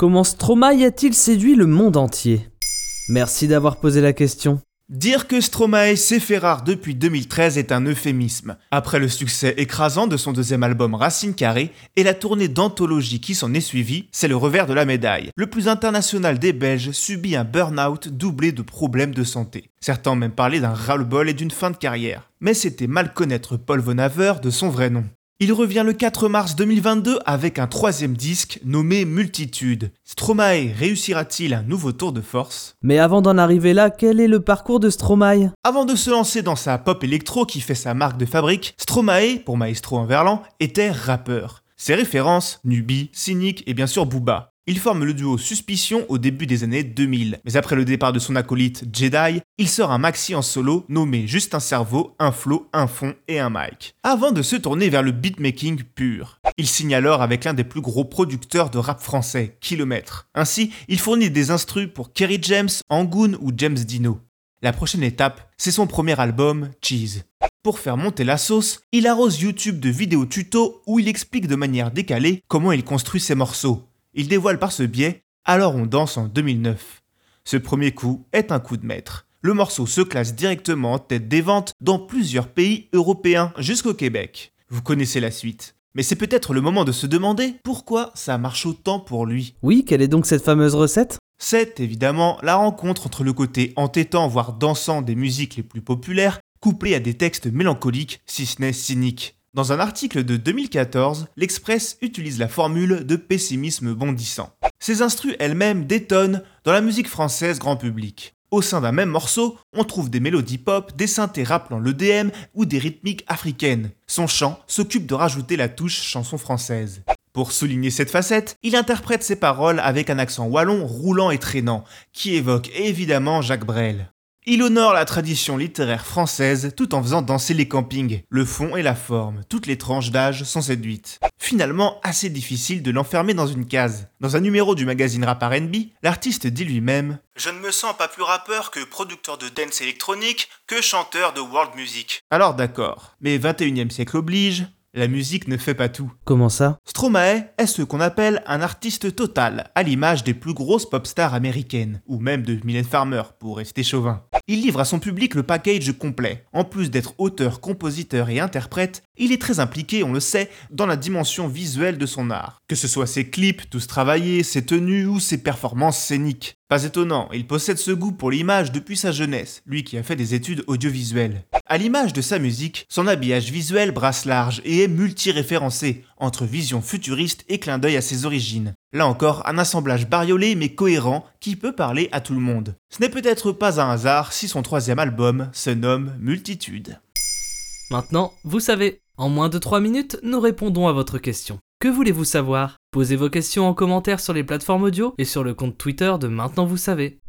Comment Stromae a-t-il séduit le monde entier? Merci d'avoir posé la question. Dire que Stromae s'est fait rare depuis 2013 est un euphémisme. Après le succès écrasant de son deuxième album Racine Carrée et la tournée d'anthologie qui s'en est suivie, c'est le revers de la médaille. Le plus international des Belges subit un burn-out doublé de problèmes de santé. Certains ont même parlé d'un ras-le-bol et d'une fin de carrière. Mais c'était mal connaître Paul Von Haver de son vrai nom. Il revient le 4 mars 2022 avec un troisième disque nommé Multitude. Stromae réussira-t-il un nouveau tour de force? Mais avant d'en arriver là, quel est le parcours de Stromae? Avant de se lancer dans sa pop électro qui fait sa marque de fabrique, Stromae, pour Maestro en verlan, était rappeur. Ses références, Nubi, Cynic et bien sûr Booba. Il forme le duo Suspicion au début des années 2000, mais après le départ de son acolyte Jedi, il sort un maxi en solo nommé Juste un cerveau, un flow, un fond et un mic, avant de se tourner vers le beatmaking pur. Il signe alors avec l'un des plus gros producteurs de rap français, Kilomètre. Ainsi, il fournit des instrus pour Kerry James, Angoon ou James Dino. La prochaine étape, c'est son premier album, Cheese. Pour faire monter la sauce, il arrose YouTube de vidéos tuto où il explique de manière décalée comment il construit ses morceaux, il dévoile par ce biais Alors on danse en 2009. Ce premier coup est un coup de maître. Le morceau se classe directement en tête des ventes dans plusieurs pays européens jusqu'au Québec. Vous connaissez la suite. Mais c'est peut-être le moment de se demander pourquoi ça marche autant pour lui. Oui, quelle est donc cette fameuse recette? C'est évidemment la rencontre entre le côté entêtant voire dansant des musiques les plus populaires, couplé à des textes mélancoliques, si ce n'est cyniques. Dans un article de 2014, l'Express utilise la formule de pessimisme bondissant. Ces instrus elles-mêmes détonnent dans la musique française grand public. Au sein d'un même morceau, on trouve des mélodies pop, des synthés rappelant l'EDM ou des rythmiques africaines. Son chant s'occupe de rajouter la touche chanson française. Pour souligner cette facette, il interprète ses paroles avec un accent wallon roulant et traînant, qui évoque évidemment Jacques Brel. Il honore la tradition littéraire française tout en faisant danser les campings. Le fond et la forme, toutes les tranches d'âge sont séduites. Finalement, assez difficile de l'enfermer dans une case. Dans un numéro du magazine Rap R&B, l'artiste dit lui-même Je ne me sens pas plus rappeur que producteur de dance électronique, que chanteur de world music. Alors d'accord, mais 21e siècle oblige, la musique ne fait pas tout. Comment ça? Stromae est ce qu'on appelle un artiste total, à l'image des plus grosses pop stars américaines, ou même de Mylène Farmer, pour rester chauvin. Il livre à son public le package complet. En plus d'être auteur, compositeur et interprète, il est très impliqué, on le sait, dans la dimension visuelle de son art. Que ce soit ses clips tous travaillés, ses tenues ou ses performances scéniques. Pas étonnant, il possède ce goût pour l'image depuis sa jeunesse, lui qui a fait des études audiovisuelles. À l'image de sa musique, son habillage visuel brasse large et est multi-référencé, entre vision futuriste et clin d'œil à ses origines. Là encore, un assemblage bariolé mais cohérent qui peut parler à tout le monde. Ce n'est peut-être pas un hasard si son troisième album se nomme Multitude. Maintenant, vous savez, en moins de 3 minutes, nous répondons à votre question. Que voulez-vous savoir? Posez vos questions en commentaire sur les plateformes audio et sur le compte Twitter de Maintenant vous savez.